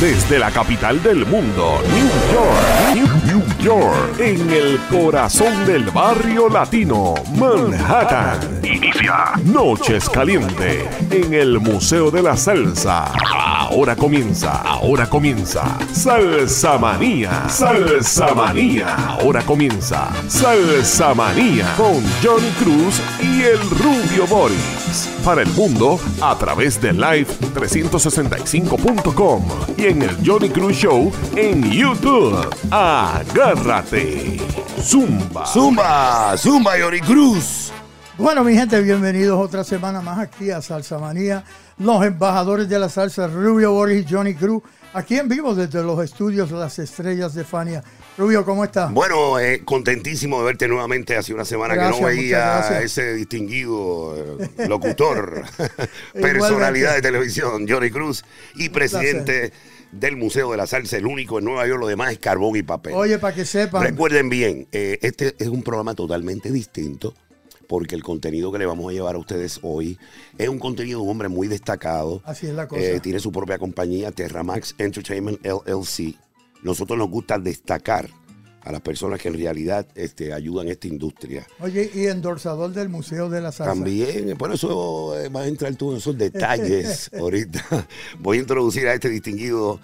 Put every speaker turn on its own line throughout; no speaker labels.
Desde la capital del mundo, New York, New York, en el corazón del barrio latino, Manhattan. Noches Caliente en el Museo de la Salsa. Ahora comienza, ahora comienza Salsa Manía, Salsa Manía. Ahora comienza Salsa Manía con Johnny Cruz y el Rubio Boris. Para el mundo a través de live365.com y en el Johnny Cruz Show en YouTube. Agárrate. Zumba.
Zumba, Zumba, Johnny Cruz.
Bueno, mi gente, bienvenidos otra semana más aquí a Salsa Manía. Los embajadores de la salsa, Rubio Boris y Johnny Cruz, aquí en vivo desde los estudios Las Estrellas de Fania. Rubio, ¿cómo estás?
Bueno, eh, contentísimo de verte nuevamente. Hace una semana
Gracias,
que no veía a ese distinguido eh, locutor, personalidad de televisión, Johnny Cruz, y presidente del Museo de la Salsa, el único en Nueva York, lo demás es carbón y papel.
Oye, para que sepan,
Recuerden bien, eh, este es un programa totalmente distinto porque el contenido que le vamos a llevar a ustedes hoy es un contenido de un hombre muy destacado.
así es la cosa.
Eh, tiene su propia compañía, Terramax Entertainment LLC. Nosotros nos gusta destacar a las personas que en realidad este, ayudan a esta industria.
Oye, y endorsador del Museo de la Salsa.
También, por eso eh, vas a entrar tú en esos detalles ahorita. Voy a introducir a este distinguido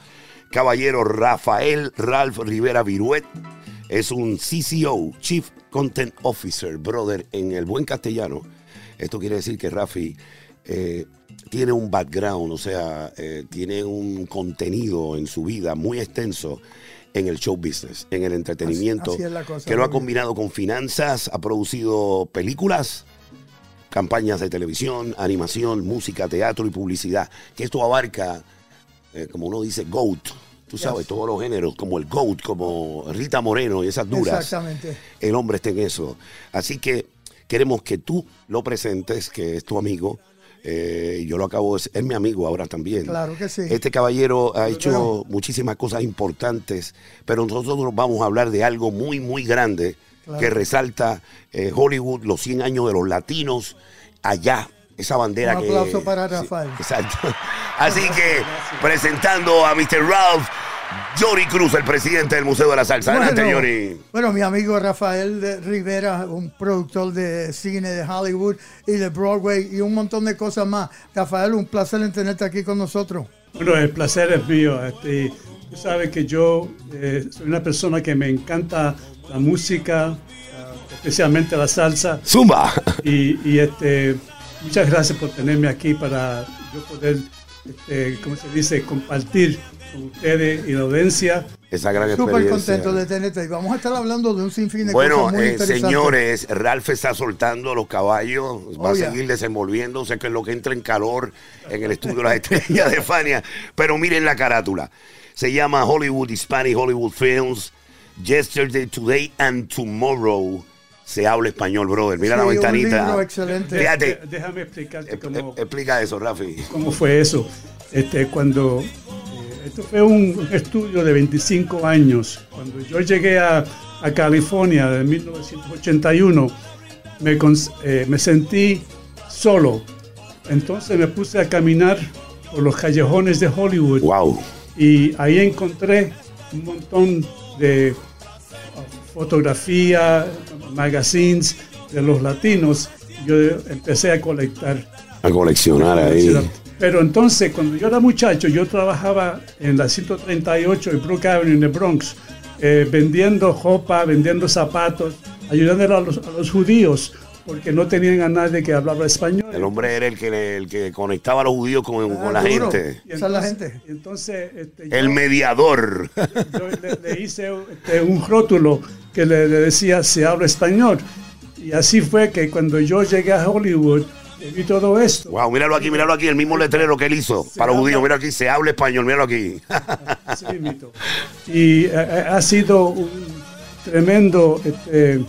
caballero Rafael Ralph Rivera Viruet. Es un CCO, Chief Content Officer, brother, en el buen castellano. Esto quiere decir que Rafi eh, tiene un background, o sea, eh, tiene un contenido en su vida muy extenso en el show business, en el entretenimiento,
así cosa,
que lo ha combinado con finanzas, ha producido películas, campañas de televisión, animación, música, teatro y publicidad, que esto abarca, eh, como uno dice, GOAT, tú sabes,
Yes.
todos los géneros, como el GOAT, como Rita Moreno y esas duras.
Exactamente.
El hombre está en eso. Así que queremos que tú lo presentes, que es tu amigo. eh, yo lo acabo de es mi amigo ahora también.
Claro que sí.
Este caballero ha hecho muchísimas cosas importantes, pero nosotros vamos a hablar de algo muy, muy grande
Claro.
que resalta eh, Hollywood, los 100 años de los latinos, allá, esa bandera
Un
que...
aplauso para
Sí,
Rafael.
exacto. Así que, presentando a Mr. Ralph, Johnny Cruz, el presidente del Museo de la Salsa. Adelante,
Bueno,
Johnny.
Bueno, mi amigo Rafael de Rivera, un productor de cine de Hollywood y de Broadway y un montón de cosas más. Rafael, un placer en tenerte aquí con nosotros.
Bueno, el placer es mío. Este, tú sabes que yo eh, soy una persona que me encanta la música, ah, especialmente la salsa.
Zumba.
Y, y, este, muchas gracias por tenerme aquí para yo poder, este, ¿cómo se dice?, compartir con ustedes y la audiencia.
Esa gran
Súper
experiencia.
contento de tenerte. Y vamos a estar hablando de un sinfín de
Bueno,
cosas muy
eh,
interesantes.
señores, Ralph está soltando los caballos, va
Oh,
a
yeah.
seguir desenvolviéndose, que es lo que entra en calor en el estudio de las estrellas de Fania. Pero miren la carátula. Se llama Hollywood Hispanic Hollywood Films. Yesterday, Today and Tomorrow. Se habla español, brother. Mira
Sí,
la
un
ventanita.
libro excelente.
Fíjate.
Déjame explicarte cómo,
Explica eso, Rafi.
cómo fue eso. Este, cuando esto fue un estudio de 25 años. Cuando yo llegué a, a California en 1981, me, cons- eh, me sentí solo. Entonces me puse a caminar por los callejones de Hollywood
Wow.
y ahí encontré un montón de uh, fotografía, magazines de los latinos. Yo empecé a colectar.
A coleccionar ahí.
Pero entonces, cuando yo era muchacho, yo trabajaba en la 138 y Brook Avenue en el Bronx, eh, vendiendo ropa, vendiendo zapatos, ayudando a los, a los judíos, porque no tenían a nadie que hablaba español.
El hombre era el que, el que conectaba a los judíos con, con la
Ah,
gente.
Y
Esa es la
entonces-
gente.
y Entonces, este,
El
yo-
mediador.
yo le, le hice este, un rótulo que le, le decía se habla español. Y así fue que cuando yo llegué a Hollywood, vi todo esto.
Wow, míralo aquí, míralo aquí, el mismo letrero que él hizo para los judíos. Mira aquí, se habla español, míralo aquí.
Y eh, eh, ha sido un tremendo, este,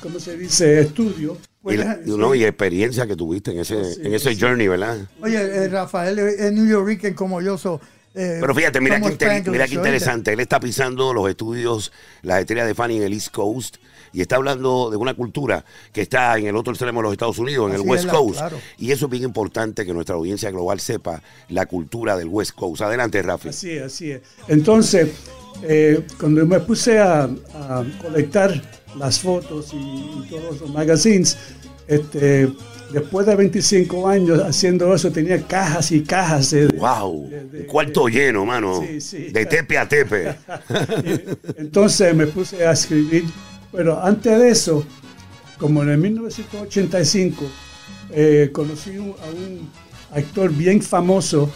¿cómo se dice?, estudio.
y, la- y, no, y experiencia que tuviste en ese,
Sí,
en ese
sí.
journey, ¿verdad?
Oye, eh, Rafael es New Yorker como yo, so, eh,
Pero fíjate, mira qué, inter- mira interesante. Él está pisando los estudios, las estrellas de Fanny en el East Coast y está hablando de una cultura que está en el otro extremo de los Estados Unidos, en
Así
el West
la-
Coast.
claro.
Y eso es bien importante que nuestra audiencia global sepa la cultura del West Coast. Adelante, Rafi.
Así es, así es. Entonces, eh, cuando me puse a, a colectar las fotos y, y todos los magazines, este, después de 25 años haciendo eso, tenía cajas y cajas de...
Wow,
de- de-
cuarto
de-
lleno, mano.
Sí, sí.
De tepe a tepe.
Entonces me puse a escribir, pero antes de eso, como en el 1985, eh, conocí a un actor bien famoso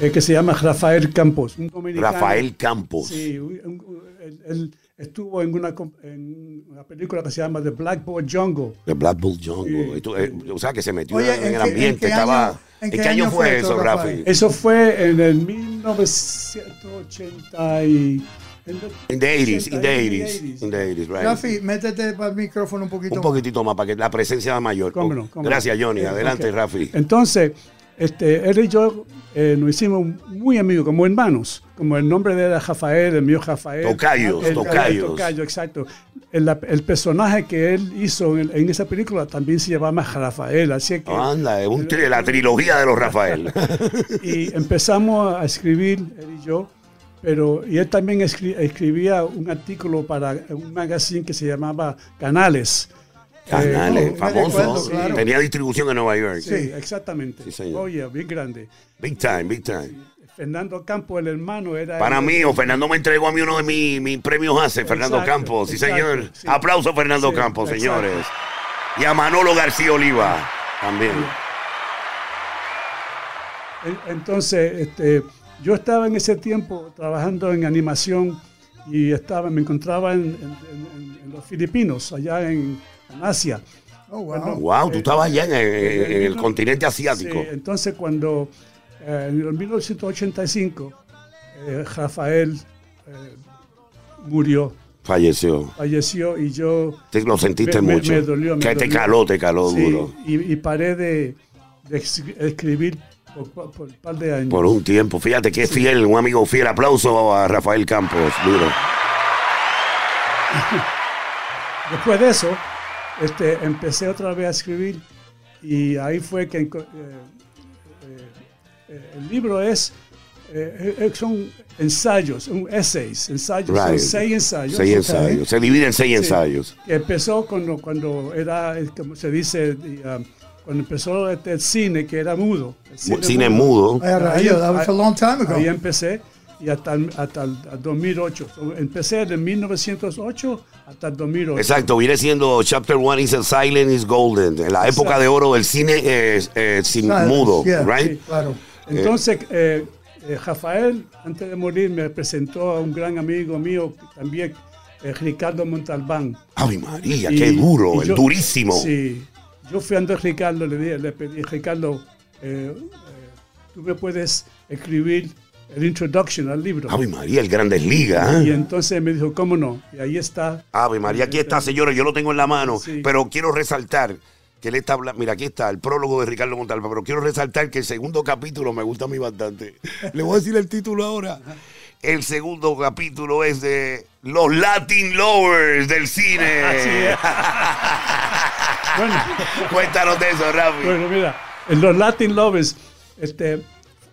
eh, que se llama Rafael Campos, un dominicano.
Rafael Campos.
Sí, un- un- él, él estuvo en una, com- en una película que se llama The Blackboard Jungle.
De Black Bull Jungle.
Sí.
Eh, o sea, que se metió
Oye,
en,
¿en
el
en
ambiente.
qué
estaba,
año-
¿En qué, año fue eso, Rafi?
Eso fue en el 1980 y...
In the 80s, in the
80s,
80s. In the 80s, right.
Rafi, métete para el micrófono un poquito.
Un poquitito más para que la presencia sea mayor. Gracias, Johnny.
Eh,
Adelante. Rafi.
Entonces, este, él y yo eh, nos hicimos muy amigos, como hermanos. Como el nombre de él era Rafael, el mío Rafael.
Tocayos,
El-
tocayos.
el tocayo, exacto. El, el personaje que él hizo en, en esa película también se llamaba Rafael, así que...
Anda, es un la trilogía de los Rafael.
y empezamos a escribir, él y yo, pero y él también escri- escribía un artículo para un magazine que se llamaba Canales.
Canales,
Eh,
famoso.
claro.
Tenía distribución en Nueva York.
Sí, exactamente.
Sí, señor.
Oye, bien grande.
Big time, big time.
Fernando Campos, el hermano, era...
Para
el-
mí, o Fernando me entregó a mí uno de mis, mis premios hace, Fernando
Exacto,
Campos. Sí,
exacto,
señor. Aplauso Fernando Campos,
exacto.
señores. Y a Manolo García Oliva también.
En- Entonces, este, yo estaba en ese tiempo trabajando en animación y estaba, me encontraba en, en- en- en los Filipinos, allá en, en Asia.
Oh, wow.
Bueno,
Wow, tú estabas allá en, en- en el continente asiático.
Sí, entonces cuando eh, en el 1985 eh, Rafael eh, murió,
Falleció.
falleció y yo
Te lo sentiste
Me- me-
mucho.
me dolió, me
que te
dolió.
caló, te caló
sí,
duro.
y, y paré de, escribir por, por- un par de años.
Por un tiempo. Fíjate que es fiel, un amigo fiel. Aplauso a Rafael Campos, duro.
Después de eso, este, empecé otra vez a escribir y ahí fue que eh, eh, eh, el libro es eh, eh, son ensayos, un essays, ensayos, son
Right.
seis ensayos.
Seis ensayos. Se divide en seis
Sí.
ensayos.
Empezó cuando, cuando era, como se dice, um, cuando empezó este, el cine, que era mudo. el
Cine, mudo.
Ay, rayo, that was a long time ago.
Ahí empecé y hasta, el- hasta el 2008. So, empecé de 1908 hasta el 2008.
Exacto, viene siendo Chapter One is Silent is Golden. En la época de oro del cine eh, eh, sin
Silence,
mudo,
yeah,
right?
sí.
Claro.
Entonces, eh, eh, Rafael, antes de morir, me presentó a un gran amigo mío también, eh, Ricardo Montalbán.
Ave María,
Y-
qué duro,
y
el
yo-
durísimo.
Sí, yo fui ante Ricardo, le, dije- le pedí, Ricardo, eh, eh, tú me puedes escribir el introduction al libro.
Ave María, el Grandes Ligas.
Y
¿eh?
entonces me dijo, ¿cómo no? Y ahí está.
Ave María, aquí está, señores, yo lo tengo en la mano,
Sí.
pero quiero resaltar que él está hablando, mira, aquí está el prólogo de Ricardo Montalva, pero quiero resaltar que el segundo capítulo me gusta a mí bastante. Le voy a decir el título ahora. El segundo capítulo es de Los Latin Lovers del cine.
Así es. Bueno,
Cuéntanos de eso, Rafi.
bueno, mira, en los Latin Lovers, este,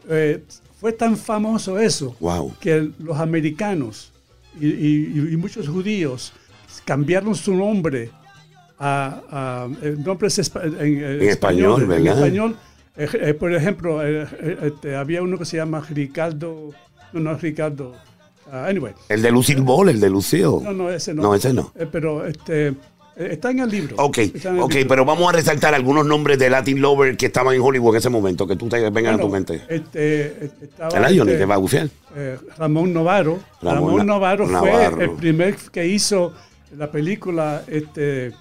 eh, fue tan famoso eso
Wow.
que los americanos y, y- y muchos judíos cambiaron su nombre a, a- el nombre es espa- en, en
español,
En
¿verdad?
español, eh, eh, por ejemplo, eh, eh, este, había uno que se llama Ricardo, no, no es Ricardo, ah, anyway,
El de Lucille Ball, el de Lucille.
no, no, ese no.
No, ese no.
Eh, pero este, eh, está en el libro.
Ok,
el
ok,
libro.
pero vamos a resaltar algunos nombres de Latin Lover que estaban en Hollywood en ese momento, que tú te vengan a tu
Bueno,
mente.
Este, eh, estaba
¿El Johnny
este,
que va a bucear?
eh, Ramón Novaro.
Ramón
Novaro,
Navarro.
fue el primer que hizo la película este,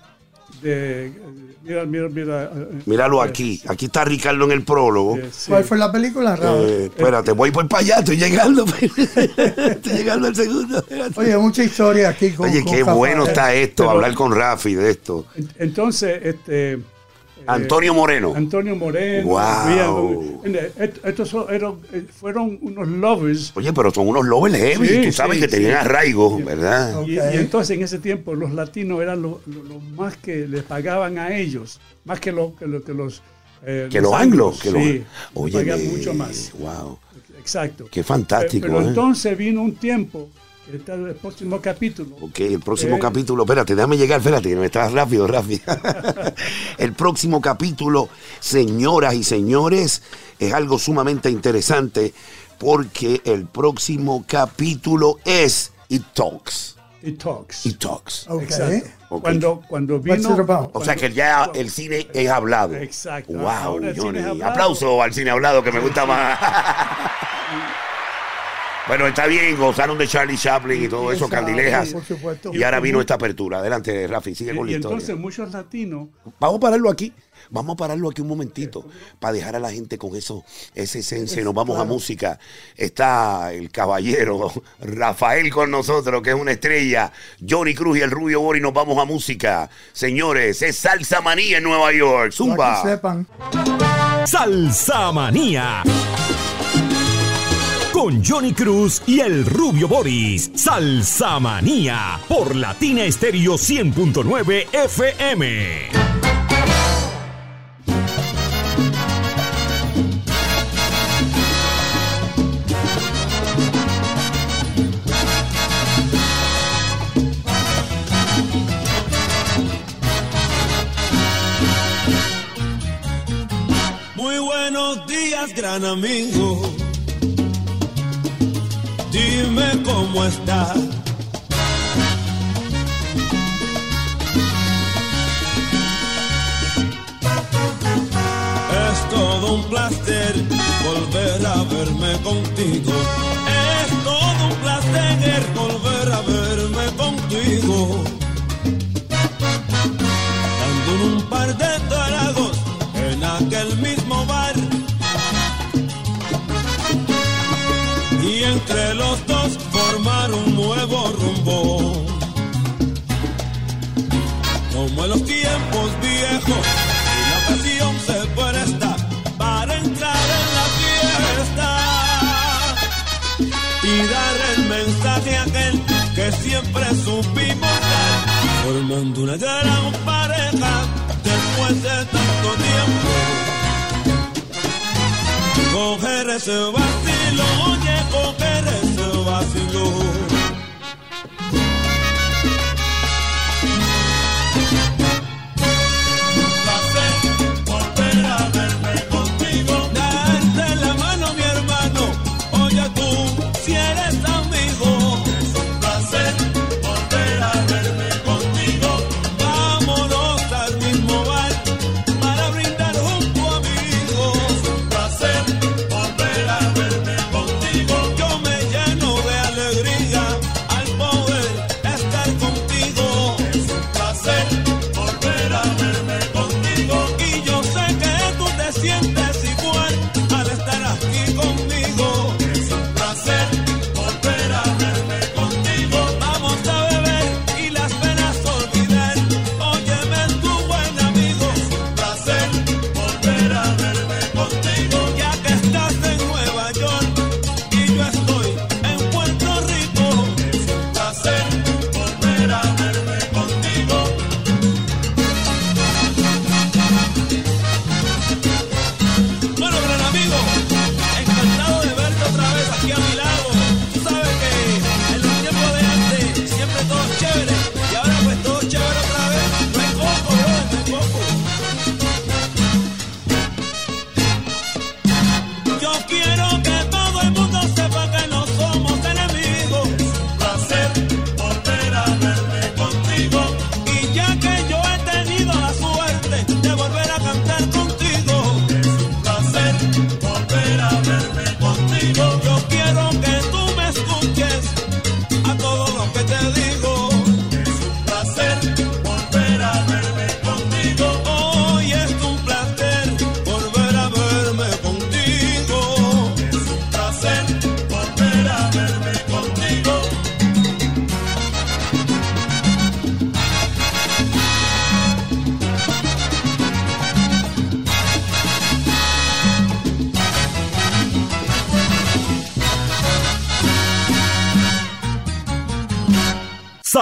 de... Mira, mira, mira. eh,
Míralo
eh,
aquí. Aquí está Ricardo en el prólogo.
eh, sí.
¿Cuál fue la película, Raúl?
Eh, espérate, voy por para allá, estoy llegando. estoy llegando al segundo. espérate.
Oye, mucha historia aquí con
Oye,
con
qué
Rafael.
bueno está esto,
Pero-
hablar con Rafi de esto.
En- Entonces, este,
Antonio Moreno.
Antonio Moreno.
Wow.
había- eh, estos son- eran- eh, fueron unos lovers.
Oye, pero son unos lovers heavy.
Sí,
Tú sabes
sí,
que tenían
sí.
arraigo, ¿verdad?
Y, y entonces en ese tiempo los latinos eran lo, lo- lo más que les pagaban a ellos, más que, lo, que, lo- que los... eh,
Que los anglos. Que los,
sí,
Oye,
pagaban mucho más.
Wow.
Exacto.
Qué fantástico,
Pero
¿eh?
entonces vino un tiempo, el próximo capítulo,
Ok, el próximo
Eh.
capítulo, espérate, déjame llegar, espérate, me estás rápido, rápido. el próximo capítulo, señoras y señores, es algo sumamente interesante porque el próximo capítulo es It Talks.
It Talks.
It Talks.
Ok.
Exacto.
Ok.
Cuando, cuando
What's
vino...
it about?
O sea que ya el cine es hablado.
Exacto.
Wow, Johnny.
hablado.
Aplauso al cine hablado que me gusta más. bueno, está bien, gozaron de Charlie Chaplin y todo eso, candilejas.
Por supuesto.
Y ahora vino esta apertura. Adelante, Rafi, sigue con
Y,
la
y
historia.
entonces muchos latinos
Vamos a pararlo aquí. Vamos a pararlo aquí un momentito para dejar a la gente con eso, esa esencia. y Nos vamos a música. Está el caballero Rafael con nosotros, que es una estrella. Johnny Cruz y el Rubio Bori. Nos vamos a música. Señores, es Salsa Manía en Nueva York.
Para
Zumba.
que sepan.
Salsa Manía. Con Johnny Cruz y el Rubio Boris. Salsa Manía. Por Latina Estéreo 100.9 FM.
Muy buenos días, gran amigo. Dime cómo estás. Es todo un placer volver a verme contigo. Es todo un placer volver a verme contigo. Dando un par de Los tiempos viejos, y la ocasión se presta para entrar en la fiesta y dar el mensaje a aquel que siempre supimos dar, formando una gran pareja después de tanto tiempo. Coger ese vacilo, oye, coger ese vacilo.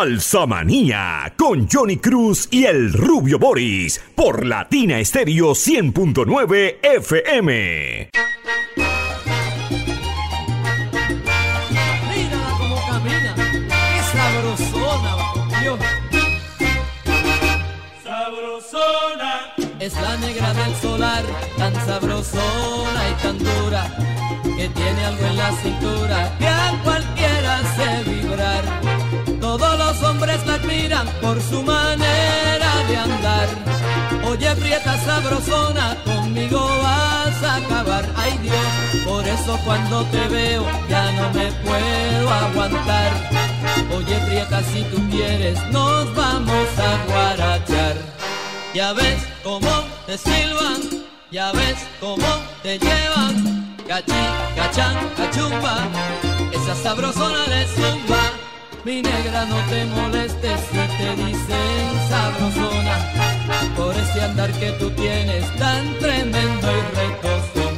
Salsa Manía con Johnny Cruz y el Rubio Boris por Latina Estéreo 100.9 FM.
Mírala como camina, qué sabrosona, Dios.
Sabrosona,
Es la negra del solar, tan sabrosona y tan dura, que tiene algo en la cintura por su manera de andar. Oye, prieta sabrosona, conmigo vas a acabar. Ay Dios, por eso cuando te veo ya no me puedo aguantar. Oye, prieta, si tú quieres, nos vamos a guarachar. Ya ves cómo te silban, ya ves cómo te llevan. Cachi, cachán, cachumba, esa sabrosona de zumba. Mi negra, no te molestes si te dicen sabrosona. Por ese andar que tú tienes tan tremendo y retozón.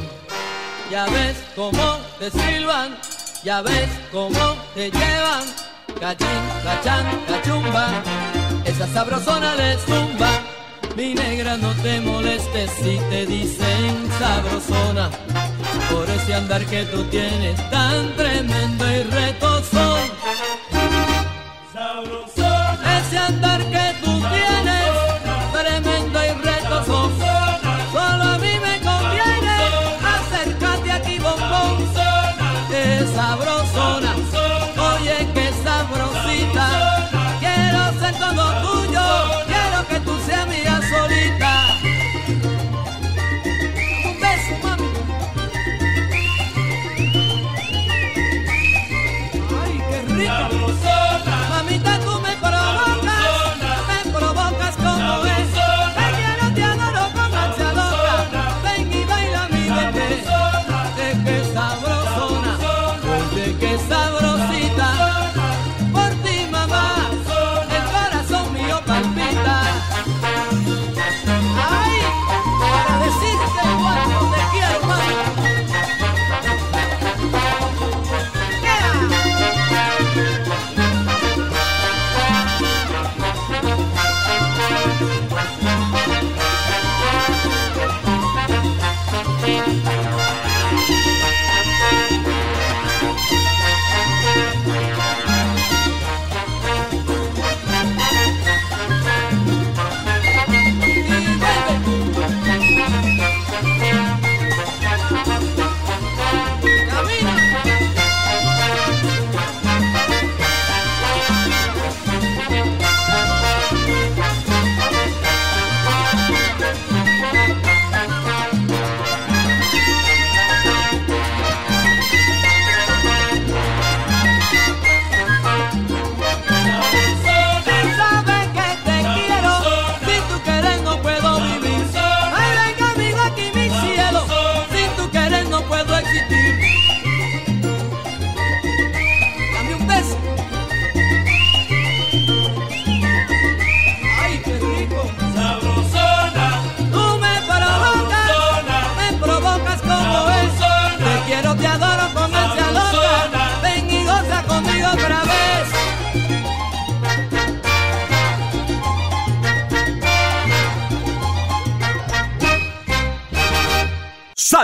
Ya ves cómo te silban, ya ves cómo te llevan. Cachín, cachán, cachumba, esa sabrosona de zumba. Mi negra, no te molestes si te dicen sabrosona. Por ese andar que tú tienes tan tremendo y retozón.
Sabrosona,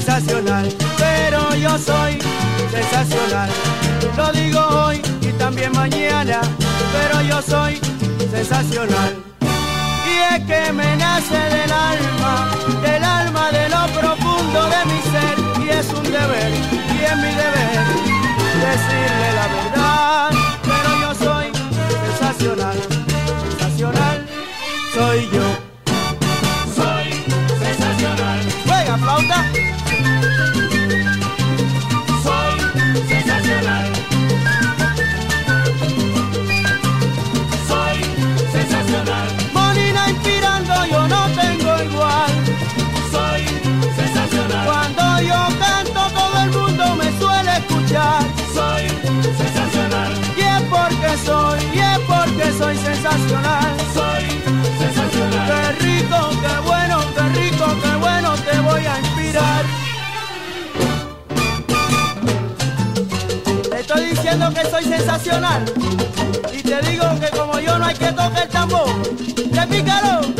Sensacional, pero yo soy sensacional. Lo digo hoy y también mañana, pero yo soy sensacional. Y es que me nace del alma, del alma de lo profundo de mi ser, y es un deber, y es mi deber, decirle la verdad. Pero yo soy sensacional, sensacional, soy yo.
soy sensacional,
Juega flauta.
Estoy
bien porque soy sensacional.
Soy sensacional.
Qué rico,
qué bueno, qué rico, qué bueno te voy a inspirar.
Te estoy diciendo que soy sensacional. Y te digo que
como yo
no hay que tocar el tambor. ¡Qué pícaro!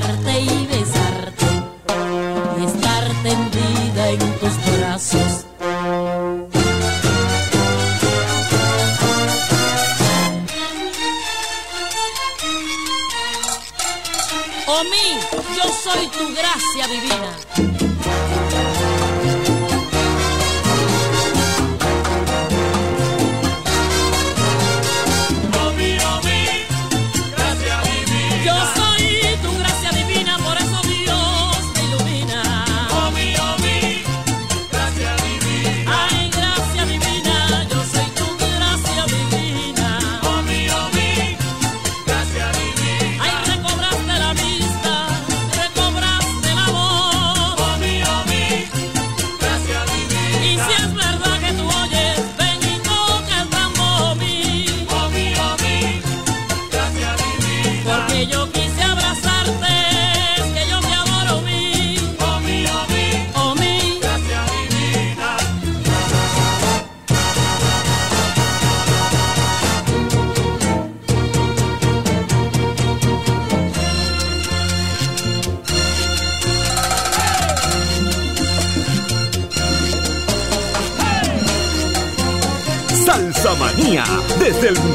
besarte y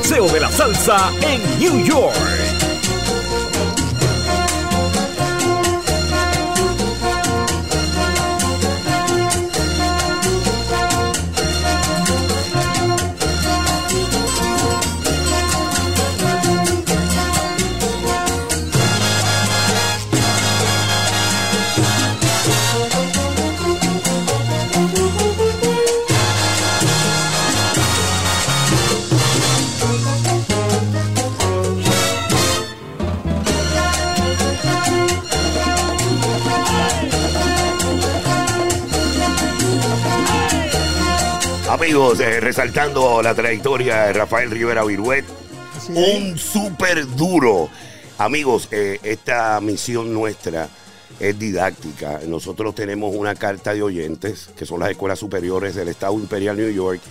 Paseo de la
Salsa en New York.
Amigos, eh, resaltando la trayectoria de Rafael Rivera Viruet, un súper duro. Amigos, eh, esta misión nuestra es didáctica. Nosotros tenemos una carta de oyentes, que son las escuelas superiores del Estado Imperial New York,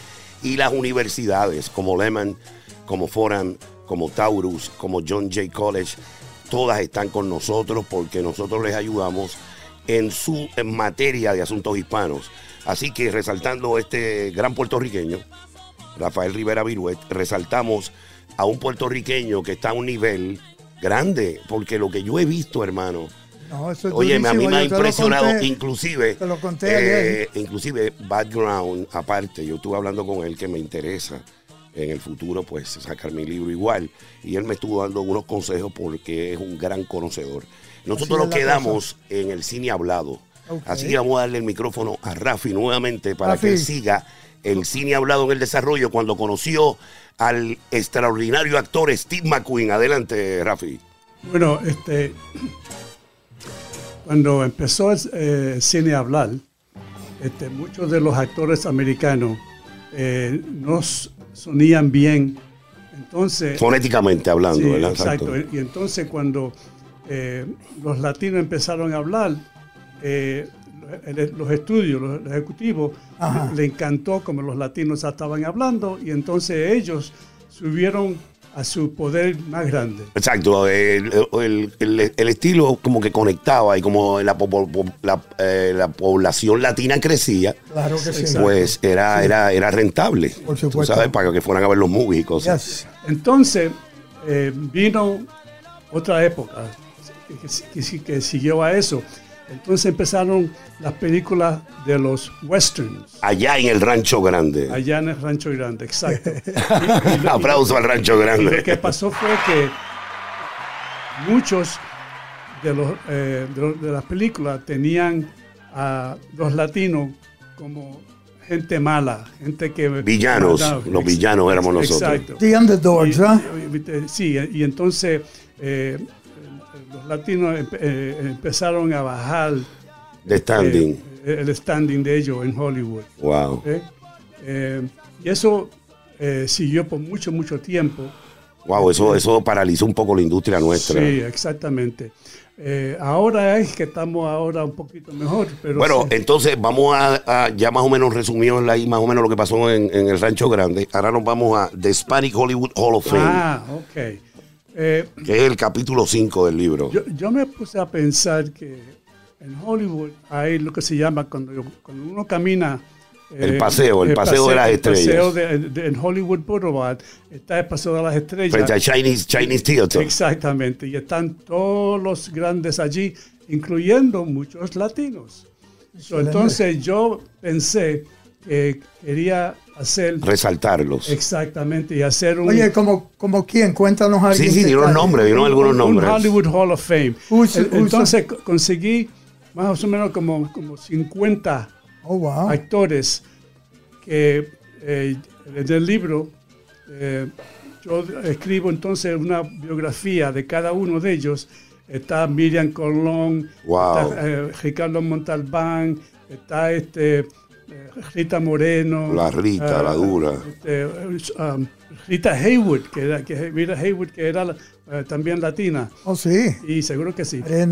y las universidades como Lehman, como Foran, como Taurus, como John Jay College. Todas están con nosotros porque nosotros les ayudamos en su en materia de asuntos hispanos. Así que resaltando este gran puertorriqueño, Rafael Rivera Viruet, resaltamos a un puertorriqueño que está a un nivel grande, porque lo que yo he visto, hermano,
No, eso es
oye, a mí
durísimo,
me ha impresionado,
conté.
inclusive, eh, inclusive background aparte, yo estuve hablando con él que me interesa en el futuro, pues sacar mi libro igual, y él me estuvo dando unos consejos porque es un gran conocedor. Nosotros nos quedamos en el cine hablado, Así que vamos a darle el micrófono a Rafi nuevamente para
Rafi.
que siga el cine hablado en el desarrollo cuando conoció al extraordinario actor Steve McQueen. Adelante, Rafi.
Bueno, este, cuando empezó el eh, cine a hablar, este, muchos de los actores americanos eh, no sonían bien. Entonces,
Fonéticamente hablando,
Sí,
¿verdad?
exacto. Y entonces cuando eh, los latinos empezaron a hablar, eh, los estudios, los ejecutivos,
Ajá.
le, le encantó como los latinos estaban hablando y entonces ellos subieron a su poder más grande.
Exacto, el, el- el- el estilo como que conectaba y como la, eh, la población latina crecía,
Claro que sí.
Pues era, era, era rentable.
Por
tú
supuesto.
¿Sabes? Para que fueran a ver los movies y cosas.
Yes.
Entonces eh, vino otra época que, que- que siguió a eso. Entonces empezaron las películas de los westerns.
Allá en el Rancho Grande.
Allá en el Rancho Grande, exacto. Y- y lo-
Aplauso al Rancho
y lo
Grande.
que pasó fue que muchos de, los, eh, de, los- de las películas tenían a los latinos como gente mala, gente que...
Villanos, los villanos éramos nosotros.
Exacto.
The Underdogs, ¿ah?
Sí, y entonces eh, los latinos eh, empezaron a bajar
De standing.
eh, el standing de ellos en Hollywood.
wow.
¿eh? Eh, y eso eh, siguió por mucho, mucho tiempo.
Wow, eso, eso paralizó un poco la industria nuestra.
Sí, exactamente. Eh, ahora es que estamos ahora un poquito mejor, pero
Bueno,
sí.
entonces vamos a, a- ya más o menos resumido ahí más o menos lo que pasó en, en el Rancho Grande. Ahora nos vamos a The Hispanic Hollywood Hall of Fame,
ah, ok. Eh,
que es el capítulo 5 del libro.
yo, yo me puse a pensar que en Hollywood hay lo que se llama cuando, cuando uno camina. eh,
El paseo, el paseo de las
el
estrellas.
paseo de- de- en Hollywood Boulevard está el paseo de las estrellas.
frente al Chinese, Chinese Theater.
Exactamente, y están todos los grandes allí, incluyendo muchos latinos. So, entonces yo pensé que quería hacer
Resaltarlos.
exactamente y hacer un,
Oye, como, como quién, cuéntanos a
Sí, sí, dieron
nombres
dieron algunos
un
nombres.
Hollywood Hall of Fame.
Who's-
El-
who's-
Entonces co- conseguí más o menos como, como 50
Oh, wow.
actores que eh, en el libro eh, yo escribo entonces una biografía de cada uno de ellos. Está Miriam Colón,
Wow.
está eh, Ricardo Montalbán, está este, Rita Moreno.
La Rita, la dura.
este, um, Rita Haywood, que era, que, Rita Haywood, que era eh, también latina.
Oh, sí.
Y seguro que sí. Eh,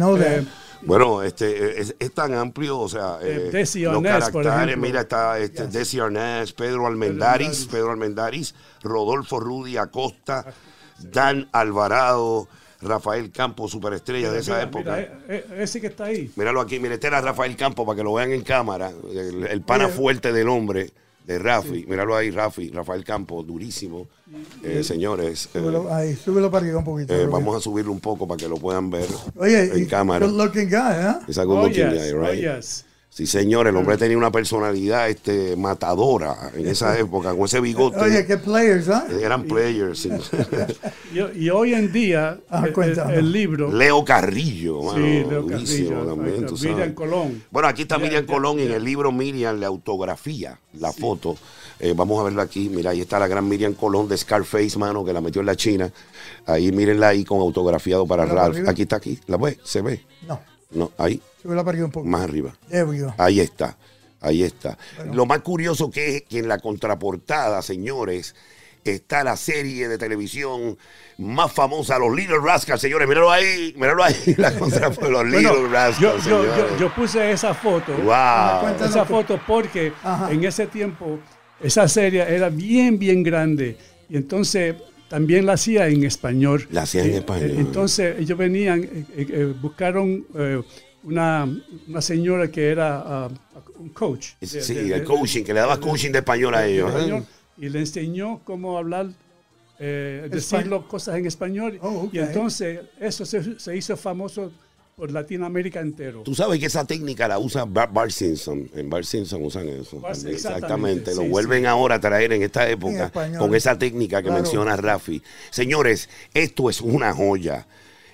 Bueno, este es, es tan amplio, o sea,
Eh,
eh,
Desi
los
Arnaz, por
caracteres, mira, está este, Desi Arnaz, Pedro Almendaris,
Almendaris.
Pedro Almendaris, Rodolfo Rudy Acosta, Dan Alvarado, Rafael Campos, superestrella de esa
mira,
época.
mira, eh, eh, ese que está ahí.
Míralo aquí, mire, este era Rafael Campos para que lo vean en cámara, el, el pana
Mira.
fuerte del hombre, de Rafi. Míralo ahí, Rafi, Rafael Campos, durísimo. Eh, señores, eh,
Súbelo, ahí, súbelo para arriba un poquito.
eh, vamos a subirlo un poco para que lo puedan ver
Oye,
en cámara.
good looking guy, ¿eh?
It's a good
Oh,
looking
yes,
guy,
oh,
right?
yes.
Sí, señor, el hombre tenía una personalidad este, matadora en esa época, con ese bigote.
Oye, qué players, ¿ah?
Eran players. sí.
Y, y hoy en día,
Ah,
el- el, libro.
Leo Carrillo, mano,
sí, Leo Carrillo,
también, sabes.
Miriam Colón.
Bueno, aquí está Miriam Colón y en el libro Miriam le autografía la foto. Eh, vamos a verla aquí. Mira, ahí está la gran Miriam Colón de Scarface, mano, que la metió en la China. Ahí mírenla ahí con autografiado para Ralph. Aquí está, aquí. ¿La ve? ¿Se ve?
No,
No, ahí,
para arriba un poco.
más arriba.
There we go.
Ahí está. Ahí está. Lo más curioso que es que en la contraportada, señores, está la serie de televisión más famosa, los Little Rascals, señores. Míralo ahí, míralo ahí, la contraportada, los
Bueno,
Little Rascals,
yo, yo,
señores.
yo, yo puse esa foto,
Wow.
Esa foto porque
Ajá.
en ese tiempo esa serie era bien, bien grande y entonces también la hacía en español.
La hacía en
Eh,
español.
eh, entonces ellos venían, eh, eh, eh, buscaron eh, una, una señora que era ah, un coach. de-
Sí,
de- de-
el coaching, que le daba coaching de español a
de
ellos. ¿eh?
español, y le enseñó cómo hablar, eh, decir
Español.
las cosas en español.
Oh, ok.
Y entonces eso se, se hizo famoso por Latinoamérica entero.
Tú sabes que esa técnica la usa Bart, Bart Simpson. En Bart Simpson usan eso.
Bart- exactamente,
Exactamente. Lo
sí,
vuelven
sí.
ahora a traer en esta
En
época
español.
con esa técnica que
Claro.
menciona Rafi. Señores, esto es una joya.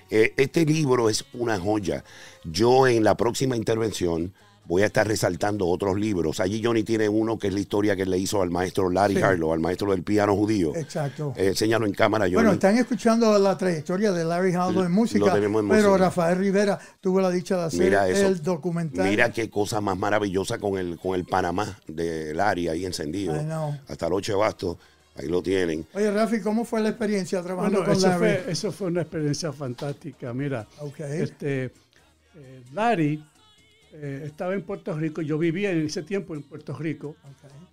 Eh, este libro es una joya. Yo en la próxima intervención voy a estar resaltando otros libros. Allí Johnny tiene uno que es la historia que le hizo al maestro Larry
Sí.
Harlow, al maestro del piano judío.
Exacto.
Eh, enséñalo en cámara, Johnny.
Bueno, están escuchando la trayectoria de Larry Harlow en música,
Lo tenemos en
pero
música.
Rafael Rivera tuvo la dicha de hacer
Mira eso.
el documental.
Mira qué cosa más maravillosa con el, con el Panamá del área ahí encendido.
I know.
Hasta el 8 de bastos. Ahí lo tienen.
Oye, Rafi, ¿cómo fue la experiencia trabajando
Bueno,
con
eso
Larry?
fue, eso fue una experiencia fantástica. Mira,
Ok.
este, eh, Larry eh, estaba en Puerto Rico, yo vivía en ese tiempo en Puerto Rico,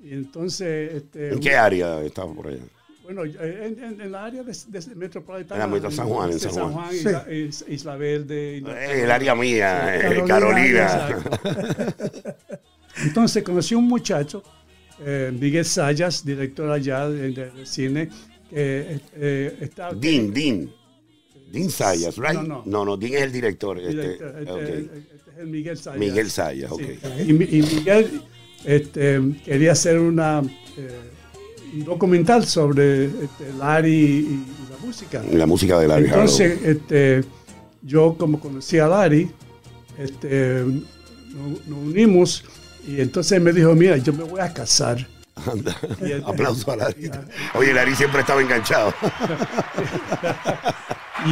y entonces... Este,
¿En qué área estaba por allá?
Bueno, en, en- en la área de, de metropolitana.
En la metro San Juan, en
de
San Juan.
Sí.
Isla, Is- Isla Verde.
Eh, el área mía, eh,
Carolina,
Carolina.
Entonces conocí a un muchacho, eh, Miguel Sayas, director allá de, de- de cine, que eh, está...
Dean, Dean. Dean Sayas, right?
No, no.
no, no, Dean es el director. este,
director, este, este es el Miguel Sayas.
Miguel Sayas, ok.
Sí. Y, Mi- y Miguel este, quería hacer una, eh, un documental sobre este, Larry y, y la música.
La música de Larry
Entonces, este, yo como conocí a Larry, este, nos, nos unimos y entonces me dijo, mira, yo me voy a casar.
Anda. Aplauso a Larry. Oye, Larry siempre estaba enganchado.
Y,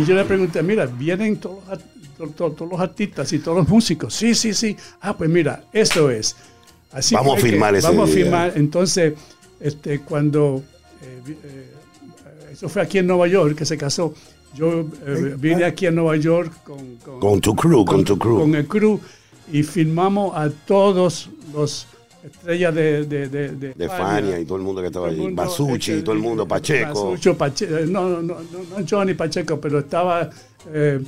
y- yo le pregunté, mira, vienen todos los, art- to- to- todos los artistas y todos los músicos. Sí, sí, sí. Ah, pues mira, eso es. Así
Vamos a
que-
filmar ese
Vamos a
día.
filmar. Entonces, este, cuando eh, eh, eso fue aquí en Nueva York, que se casó. Yo eh, vine aquí a Nueva York con, con,
Con tu crew, con tu crew.
con el crew y filmamos a todos los estrellas de, de, de, de
De Fania y todo el mundo que estaba allí. Basucci y
este,
todo el mundo, Pacheco.
Basucci, Pache- eh, no, no, no, no Johnny Pacheco, pero estaba. eh,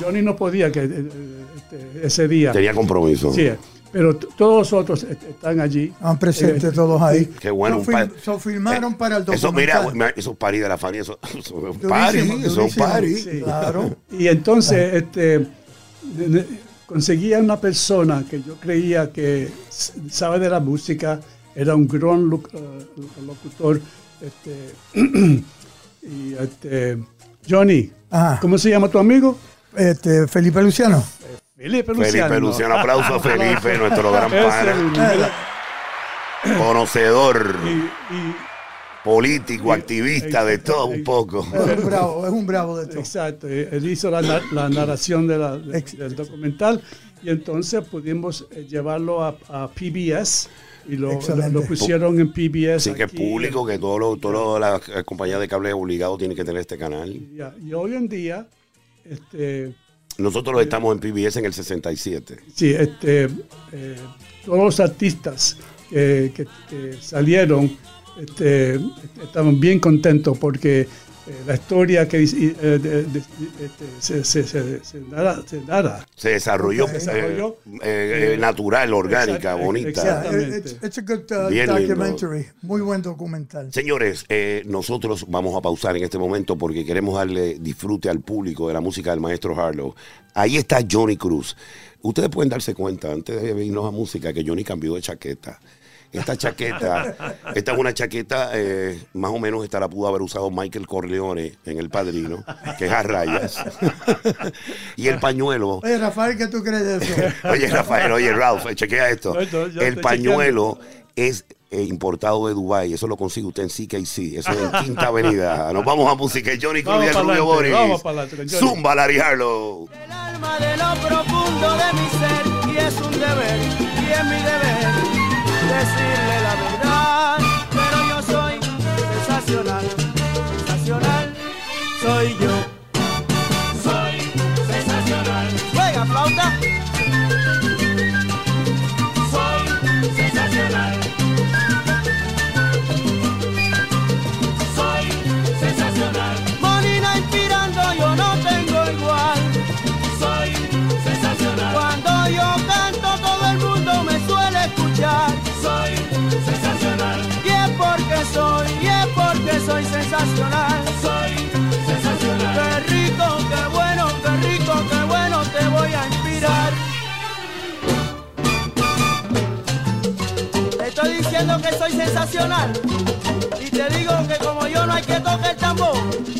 Johnny no podía que, eh, este, ese día.
Tenía compromiso.
Sí, pero todos los otros est- están allí.
Están presentes
Eh,
todos ahí.
Qué bueno.
So, filmaron
Eh,
para el
Eso, mira,
documental.
esos paris de la Fania, eso, eso es un
Durísimo,
party, eso es un
durísimo.
party.
Sí.
Claro.
Y entonces este, de- de- conseguía una persona que yo creía que sabe de la música, era un gran loc- eh, locutor. Este, y este, Johnny,
Ajá.
¿cómo se llama tu amigo?
Este, Felipe Luciano.
Felipe Luciano.
Felipe Luciano, aplauso a Felipe, nuestro gran
mira,
conocedor,
y- y-
político, activista, de todo un poco.
Es un bravo, es un bravo de todo.
Exacto, eh, él hizo la, na- la narración de la- de- del documental y entonces pudimos eh, llevarlo a, a PBS y lo, lo,
Excelente.
lo pusieron en PBS.
Así que es público, que todas las compañías de cable obligados tienen que tener este canal.
Y, hoy en día, este,
Nosotros estamos en PBS en el 67.
sí, este, eh, todos los artistas que, que- que salieron este, estaban bien contentos porque eh, la historia que eh, de- de- este, se, se, se, se dara- se dara.
Se desarrolló, eh,
Desarrolló.
eh, eh, natural, orgánica, bonita.
exacto.
Yeah, it's, it's a good uh,
Bien lindo.
documentary. Muy buen documental.
Señores, eh, nosotros vamos a pausar en este momento porque queremos darle disfrute al público de la música del maestro Harlow. Ahí está Johnny Cruz. Ustedes pueden darse cuenta, antes de irnos a música, que Johnny cambió de chaqueta. Esta chaqueta, esta es una chaqueta, eh, más o menos esta la pudo haber usado Michael Corleone en El Padrino, que es a rayas. y el pañuelo.
Oye, Rafael, ¿qué tú crees de eso?
oye, Rafael, oye, Ralph, eh, chequea esto. El pañuelo es eh, importado de Dubai. Eso lo consigue usted en CKC. Eso es en Quinta Avenida. Nos vamos a música. Johnny Cruz Rubio Boris.
Vamos para
Zumba, Larry Harlow.
El alma de lo profundo de mi ser y es un deber y es mi deber decirle la verdad, pero yo soy sensacional, sensacional soy yo. Soy sensacional. Juega flauta. estoy diciendo que soy sensacional. Y te digo que como yo no hay que tocar el tambor.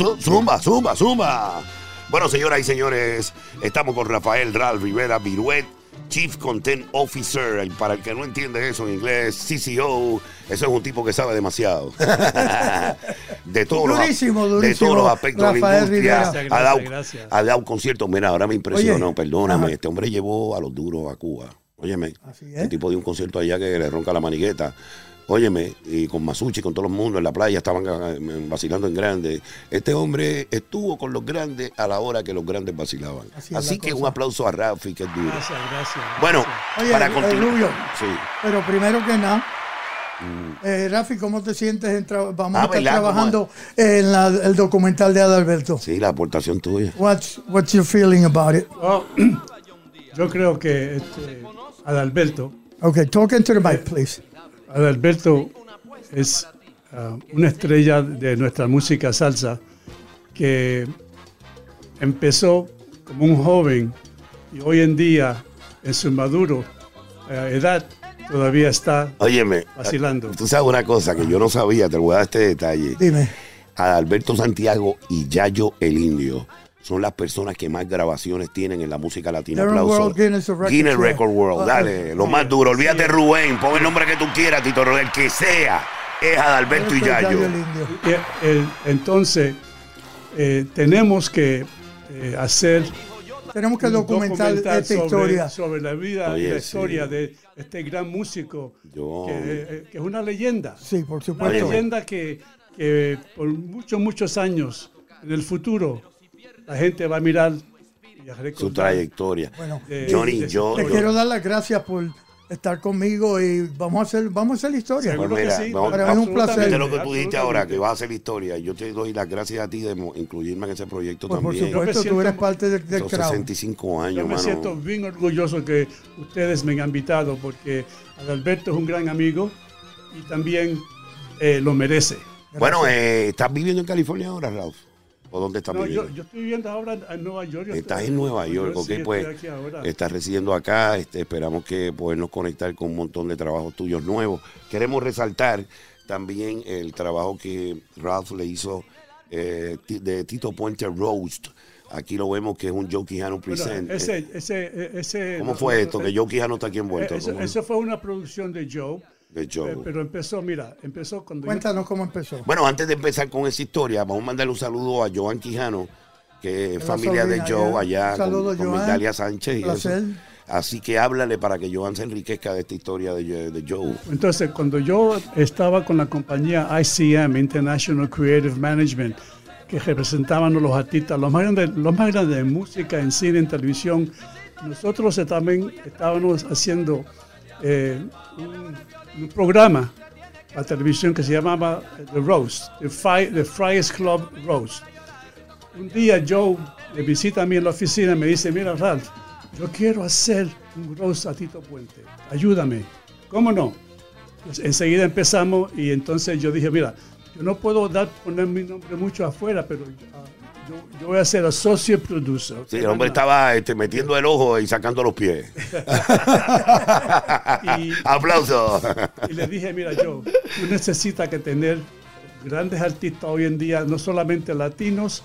Zumba, zumba, zumba. Bueno, señoras y señores, estamos con Rafael Ralph Rivera Viruet, Chief Content Officer. Y Para el que no entiende eso en inglés, CCO, eso es un tipo que sabe demasiado. de todos los,
Durísimo,
de
durísimo,
todos los aspectos de la industria.
Rivera.
Gracias,
ha, dado,
gracias, gracias.
ha dado conciertos. Mira, ahora me impresionó,
Oye,
perdóname.
ajá.
Este hombre llevó a los duros a Cuba. Óyeme,
Así
el tipo dio un concierto allá que le ronca la manigueta. Óyeme, y con Masucci, con todo el mundo en la playa, estaban eh, vacilando en grande. Este hombre estuvo con los grandes a la hora que los grandes vacilaban.
Así
que
cosa.
un aplauso a Rafi, que es duro.
Gracias, gracias.
Bueno,
gracias.
Oye,
para
eh,
continuar.
Rubio.
Sí.
Pero primero que nada, eh, Rafi, ¿cómo te sientes? en vamos
Ah,
a estar
¿verdad? ¿Cómo
trabajando en la- el documental de Adalberto.
sí, la aportación tuya.
What's, what's your feeling about it?
Oh, yo creo que este, Adalberto,
Okay, talk into the mic, please.
Adalberto es ah, una estrella de nuestra música salsa que empezó como un joven y hoy en día en su maduro eh, edad todavía está
Óyeme,
vacilando.
tú sabes una cosa que yo no sabía, te voy a dar este detalle.
Dime.
Adalberto Santiago y Yayo el Indio son las personas que más grabaciones tienen en la música latina.
They're in
Aplauso.
World Guinness of Records,
Guinness. Record World,
Ah,
dale,
ah,
lo más duro. Olvídate Rubén, pon el nombre que tú quieras, Tito Rodríguez, el que sea. Es Adalberto y Yayo.
Eh, entonces, eh, tenemos que eh, hacer
Tenemos que documentar esta
sobre,
historia.
sobre la vida
Oye,
y la
sí.
historia de este gran músico
Yo-
que, eh, que es una leyenda.
Sí, por
Una
supuesto.
Oye,
leyenda que, que por muchos, muchos años en el futuro la gente va a mirar a.
Su trayectoria.
Bueno,
de-
Johnny,
de su
yo-
Te
historia.
quiero dar las gracias por estar conmigo y vamos a hacer, vamos a hacer la historia.
Pues mira,
que sí.
vamos-
Para mí es un placer.
Lo que tú dijiste ahora, que vas a hacer la historia. Yo te doy las gracias a ti de incluirme en ese proyecto
Pues por
también.
supuesto, tú
siento-
eres parte de- del
Son
crowd.
65 años,
Yo me
mano.
siento bien orgulloso que ustedes me han invitado porque Adalberto es un gran amigo y también eh, lo merece.
Bueno, eh, ¿estás viviendo en California ahora, Ralph? ¿O dónde estás
No,
viviendo?
yo, yo estoy viviendo ahora en Nueva York. yo
Estás en Nueva York,
yo
ok,
sí
pues estás residiendo acá, este, esperamos que podernos conectar con un montón de trabajos tuyos nuevos. Queremos resaltar también el trabajo que Ralph le hizo eh, de Tito Puente Roast. Aquí lo vemos que es un Joe Quijano
Bueno,
present.
ese, ese, ese,
¿Cómo fue esto? Que Joe Quijano está aquí envuelto.
Eso fue una producción de Joe.
De
Pero empezó, mira, empezó cuando yo-
Cuéntanos cómo empezó.
Bueno, antes de empezar con esa historia, vamos a mandarle un saludo a Joan Quijano, que es familia de Joe allá
Un saludo,
con, con Sánchez. y eso. Así que háblale para que Joan se enriquezca de esta historia de, de Joe.
Entonces, cuando yo estaba con la compañía ICM, International Creative Management, que representaban a los artistas, los más grandes, los más grandes de música, en cine, en televisión, nosotros también estábamos haciendo eh, un, un programa a televisión que se llamaba eh, The Roast, The, Fry, The Friars Club Roast. Un día Joe me visita a mí en la oficina y me dice, mira Ralph, yo quiero hacer un roast a Tito Puente, ayúdame. ¿Cómo no? Pues enseguida empezamos y entonces yo dije, mira, yo no puedo dar, poner mi nombre mucho afuera, pero yo, yo voy a ser associate producer.
Sí, el hombre estaba este, metiendo el ojo y sacando los pies.
Y-
Aplausos.
Y le dije, mira, yo, tú necesitas que tener grandes artistas hoy en día, no solamente latinos,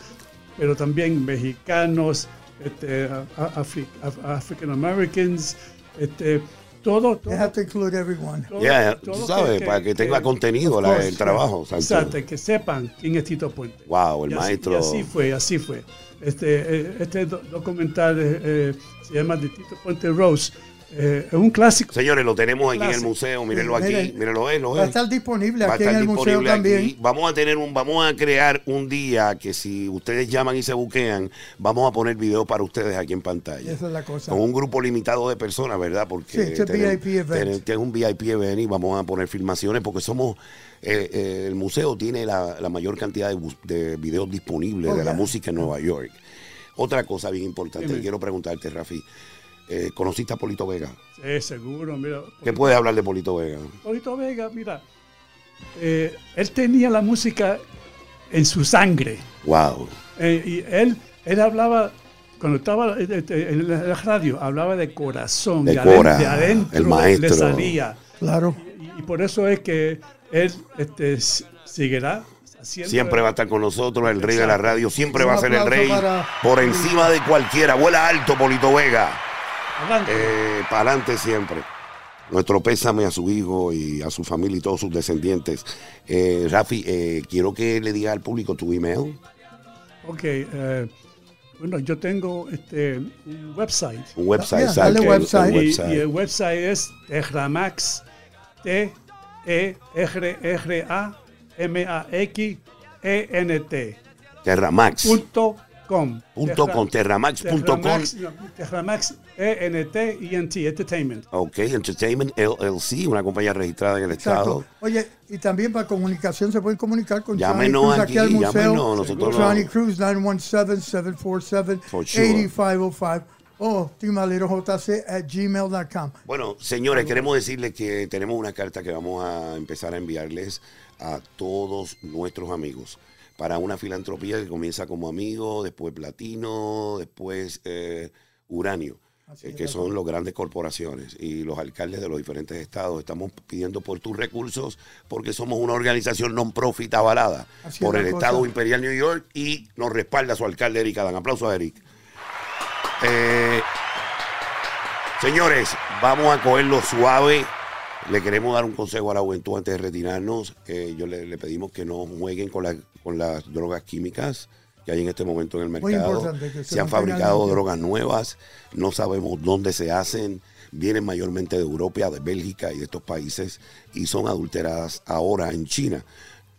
pero también mexicanos, este, Afri- African Americans, este, todo, todo,
You have to include everyone.
todo-
Ya,
todo
tú sabes, para que tenga contenido la-
course,
el trabajo, exacto.
Exacto, que sepan quién es Tito Puente.
Wow, el
Y así-
maestro.
y así fue, así fue. Este, eh, este do- documental eh, eh, se llama De Tito Puente Rose. Eh, es un clásico.
Señores, lo tenemos aquí en el museo. Mírenlo aquí.
Miren,
Mírenlo, eh, lo
Va a
es.
estar disponible
Va
aquí en
estar
el museo
disponible
también.
aquí. Vamos a tener un, vamos a crear un día que si ustedes llaman y se buquean, vamos a poner video para ustedes aquí en pantalla.
Esa es la cosa.
Con un grupo limitado de personas, ¿verdad? Porque
Sí, este es VIP event.
es un VIP event y vamos a poner filmaciones porque somos, eh, eh, el museo tiene la, la mayor cantidad de, de videos disponibles
Oh,
de la música en Nueva York. Otra cosa bien importante, que quiero preguntarte, Rafi. Eh, ¿Conociste a Polito Vega?
Sí, seguro, mira.
¿Qué puedes hablar de Polito Vega?
Polito Vega, mira, eh, él tenía la música en su sangre.
Wow.
Eh, y él, él hablaba, cuando estaba en la radio, hablaba de corazón,
De
de,
cora,
de adentro
el maestro.
le salía.
Claro.
Y, y por eso es que él este, seguirá haciendo.
Siempre va a estar con nosotros, el rey de la radio. Siempre
Un
va a ser el rey
para-
por encima de cualquiera. Vuela alto, Polito Vega.
Adelante.
Eh, para adelante siempre. Nuestro pésame a su hijo y a su familia y todos sus descendientes. Eh, Rafi, eh, quiero que le diga al público tu email.
Ok, eh, bueno, yo tengo este, un website.
Un website.
Ah,
¿sabes
dale website.
El
Y,
website.
y el website es Terramax, T E R R A M A X E N T
Terramax.
punto com.
Punto com, terramax.com.
Terramax, Terramax E N T I N T Entertainment.
Ok, Entertainment LLC, una compañía registrada en el
Exacto.
estado.
Oye, y también para comunicación se pueden comunicar con
Llámenos
Johnny Cruz
aquí,
al museo.
llámenos, nosotros
Johnny
no-
Cruz
For sure.
917-747-8505 o timalerojc at gmail.com.
Bueno, señores, queremos decirles que tenemos una carta que vamos a empezar a enviarles a todos nuestros amigos para una filantropía que comienza como amigo, después platino, después eh, uranio, eh, que son las grandes corporaciones y los alcaldes de los diferentes estados. Estamos pidiendo por tus recursos porque somos una organización non-profit avalada
Así
por el
cosa.
Estado Imperial New York y nos respalda su alcalde Eric Adán. Aplausos a Eric. Eh, Señores, vamos a cogerlo suave. Le queremos dar un consejo a la juventud antes de retirarnos. Eh, yo le, le pedimos que no jueguen con, la- con las drogas químicas que hay en este momento en el mercado.
se
se han fabricado drogas nuevas, no sabemos dónde se hacen. Vienen mayormente de Europa, de Bélgica y de estos países y son adulteradas ahora en China.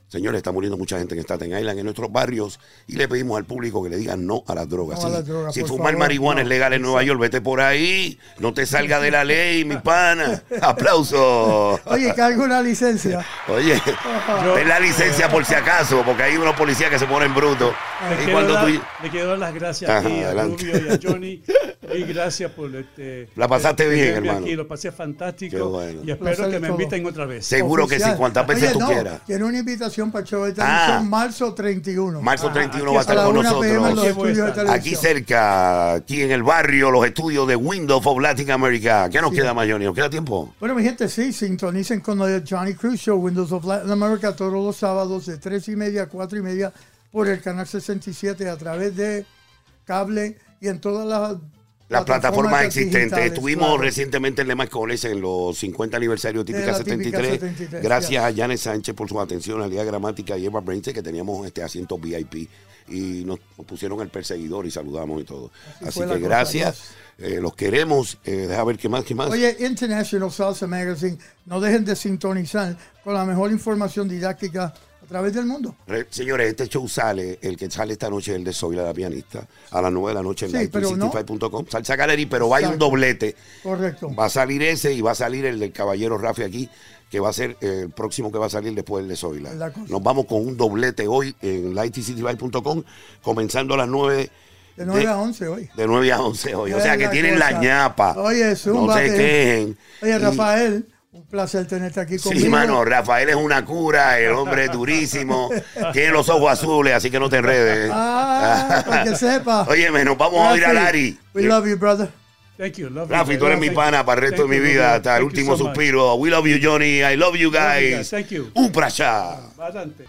Señores, está muriendo mucha gente en Staten Island, en nuestros barrios, y le pedimos al público que le digan no a las drogas.
No a
Si-
las drogas,
si fumar
favor,
marihuana
no.
es legal en Nueva York, vete por ahí, no te salga de la ley, mi pana. Aplauso.
Oye, cargo una licencia.
Oye, ten la licencia por si acaso, porque hay unos policías que se ponen brutos. Y
quiero, dar,
tú-
le quiero dar las gracias
Ajá,
a
adelante.
Rubio y a Johnny. Y gracias por este.
La pasaste
eh,
bien, hermano.
Aquí, lo pasé fantástico.
Bueno.
Y espero que me
todo.
inviten otra vez.
Seguro que sí,
Oficial.
cuantas veces
Oye,
tú
no,
quieras.
Tiene una invitación para el show de
Ah.
televisión marzo 31.
Marzo
Ah,
31
aquí
va a estar
a
con
1 p.m. en los
nosotros.
Aquí
cerca, aquí en el barrio, los estudios de Windows of Latin America. ¿Qué nos queda, Mayoni? ¿Nos queda tiempo?
Bueno, mi gente, sí, sintonicen con el Johnny Cruz Show, Windows of Latin America, todos los sábados de 3 y media a 4 y media por el canal 67 a través de cable y en todas las
Las plataformas
plataformas
existentes.
digitales,
Estuvimos
claro.
recientemente en Lemas College en los 50 aniversario de
De
Típica
la Típica
73.
73,
Gracias a Janet Sánchez por su atención al día de gramática y Eva Brainse que teníamos este asiento VIP y nos, pusieron el perseguidor y saludamos y todo. Así,
la
que gracias. eh, los queremos. Eh, deja ver qué más, qué más.
Oye, International Salsa Magazine, no dejen de sintonizar con la mejor información didáctica a través del mundo.
Re- señores, este show sale, el que sale esta noche es el de Soy la pianista, a las 9 de la noche en
Sí, pero no-
365.com. Salsa Gallery, pero hay un
Exacto.
doblete.
Correcto.
Va a salir ese y va a salir el del caballero Rafi aquí, que va a ser eh, el próximo que va a salir después del de Zoila.
La.
Nos vamos con un doblete hoy en lightcityvibe.com, comenzando a las 9.
De 9 a 11 hoy.
De 9 a 11 hoy. O sea que
la
tienen la
cosa.
ñapa.
Oye,
no
zúmbate.
se quejen.
Oye,
Y-
Rafael, un placer tenerte aquí conmigo.
Sí, mano, Rafael es una cura, el hombre es durísimo, tiene los ojos azules, así que no te enredes.
Ah, para que sepa.
Óyeme, nos vamos a oír a Lari.
We love you, brother.
Thank you. Love
Rafi,
you.
tú eres mi pana para el resto de mi
you,
vida, hasta el
Thank
último
so much.
suspiro. We love you, Johnny. I love you guys.
Thank you.
Un allá.
Bastante.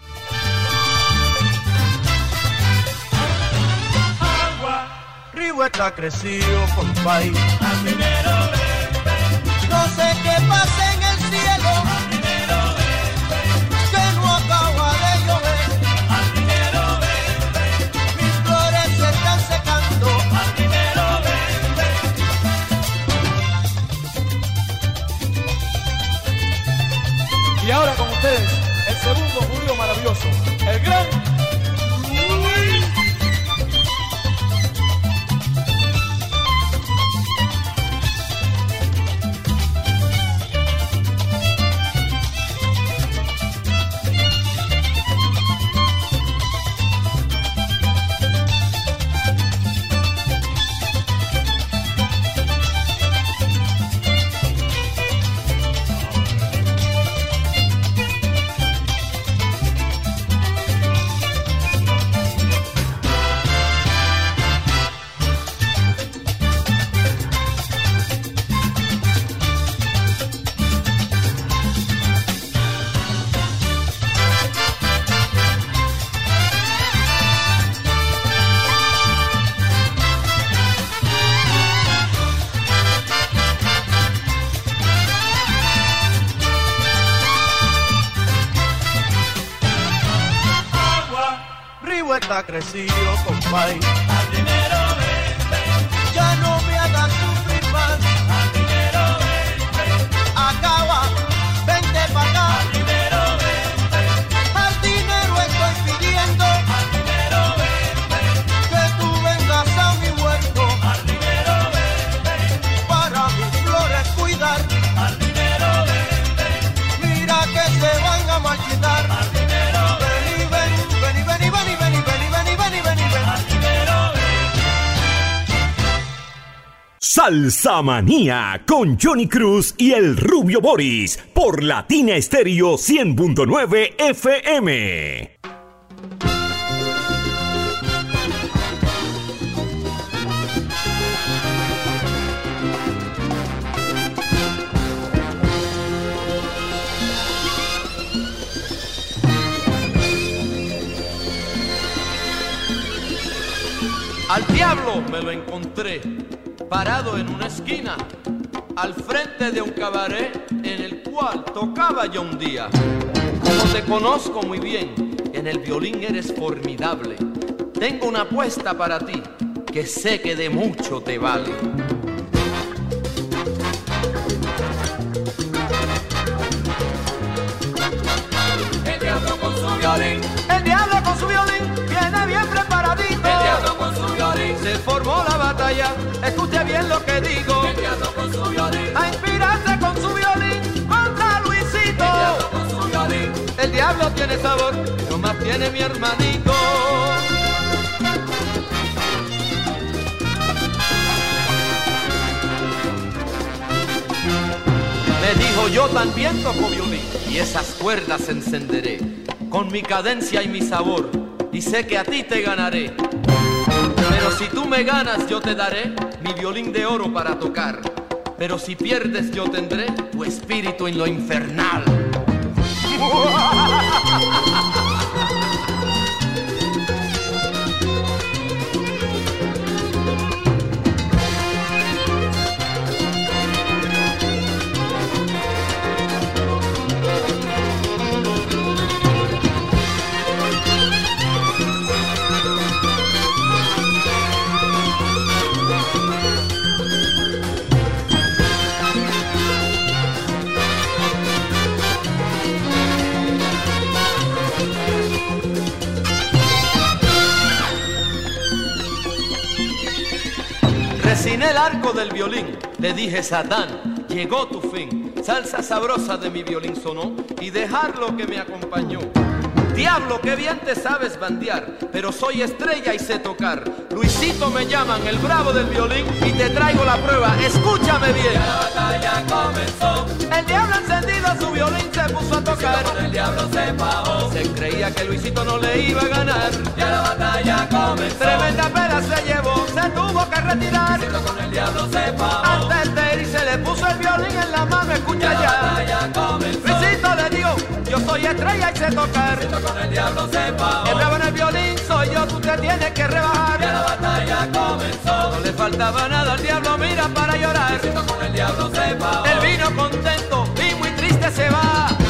Río está crecido, compay. No sé qué pasa É grande. Tennessee.
Salsa Manía con Johnny Cruz y el Rubio Boris por Latina Estéreo 100.9 FM.
Al diablo me lo encontré parado en una esquina, al frente de un cabaret en el cual tocaba yo un día. Como te conozco muy bien, en el violín eres formidable. Tengo una apuesta para ti que sé que de mucho te vale. El diablo con su violín,
La batalla, escuche bien lo que digo.
el diablo con su violín,
A inspirarse con su violín contra Luisito.
el diablo con su violín.
El diablo tiene sabor, no más tiene mi hermanito. Me dijo yo también toco violín y esas cuerdas encenderé con mi cadencia y mi sabor y sé que a ti te ganaré. Si tú me ganas yo te daré mi violín de oro para tocar. Pero si pierdes yo tendré tu espíritu en lo infernal.
Persiné el arco del violín, le dije Satán, llegó tu fin. Salsa sabrosa de mi violín sonó y dejarlo que me acompañó. Diablo, qué bien te sabes bandear, pero soy estrella y sé tocar. Luisito me llaman, el bravo del violín, y te traigo la prueba. Escúchame bien.
La batalla comenzó.
El diablo encendido su violín se puso a tocar.
Con el diablo se.
Se creía que Luisito no le iba a ganar.
Ya la batalla comenzó.
Tremenda pena se llevó, se tuvo que retirar.
Luisito con el diablo se bajó.
Antes de ir se le puso el violín en la mano, escucha
Ya la
ya.
batalla comenzó.
Luisito le dijo, yo soy estrella y sé tocar.
Luisito con el diablo se bajó.
El bravo en el violín yo, tú te tienes que rebajar.
Ya la batalla comenzó.
No le faltaba nada al diablo, mira para llorar.
Con el diablo se.
Él vino contento y muy triste se va.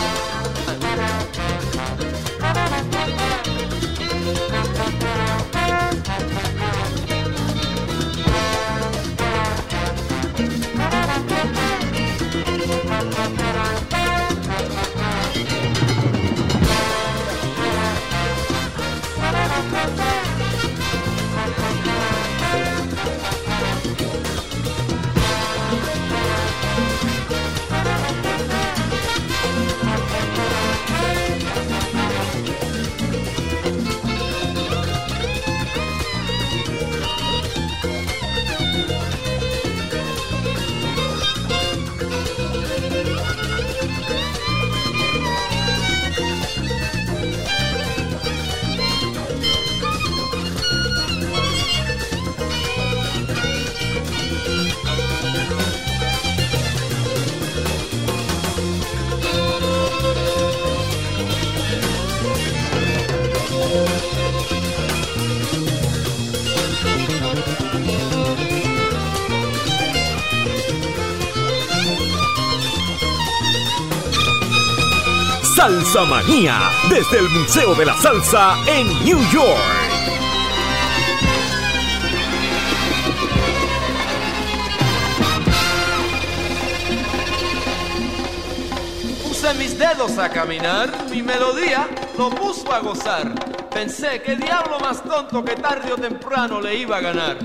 Salsa Manía, desde el Museo de la Salsa en New York.
Puse mis dedos a caminar, mi melodía lo puso a gozar. Pensé que diablo más tonto que tarde o temprano le iba a ganar.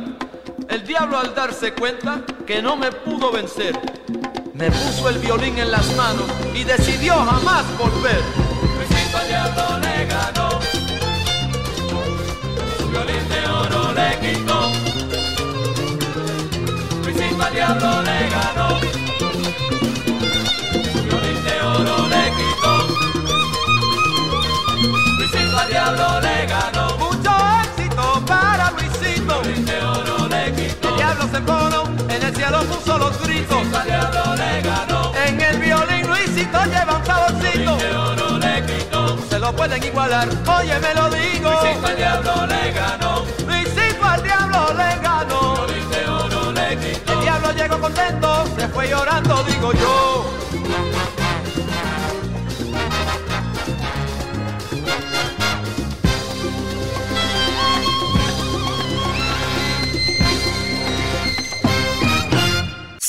El diablo al darse cuenta que no me pudo vencer, me puso el violín en las manos y decidió jamás volver.
Luisito al diablo le ganó. Su violín de oro le quitó. Luisito al diablo le ganó. Su violín de oro le quitó. Luisito al diablo le ganó.
Mucho éxito para Luisito.
Violín de oro le quitó.
El diablo se enconó, cielo puso los gritos.
Le ganó.
En el violín Luisito lleva un saborcito.
Oro le.
Se lo pueden igualar, oye me lo digo.
Luisito al diablo le ganó.
Luisito al diablo le ganó.
Oro le.
El diablo llegó contento, se fue llorando, digo yo.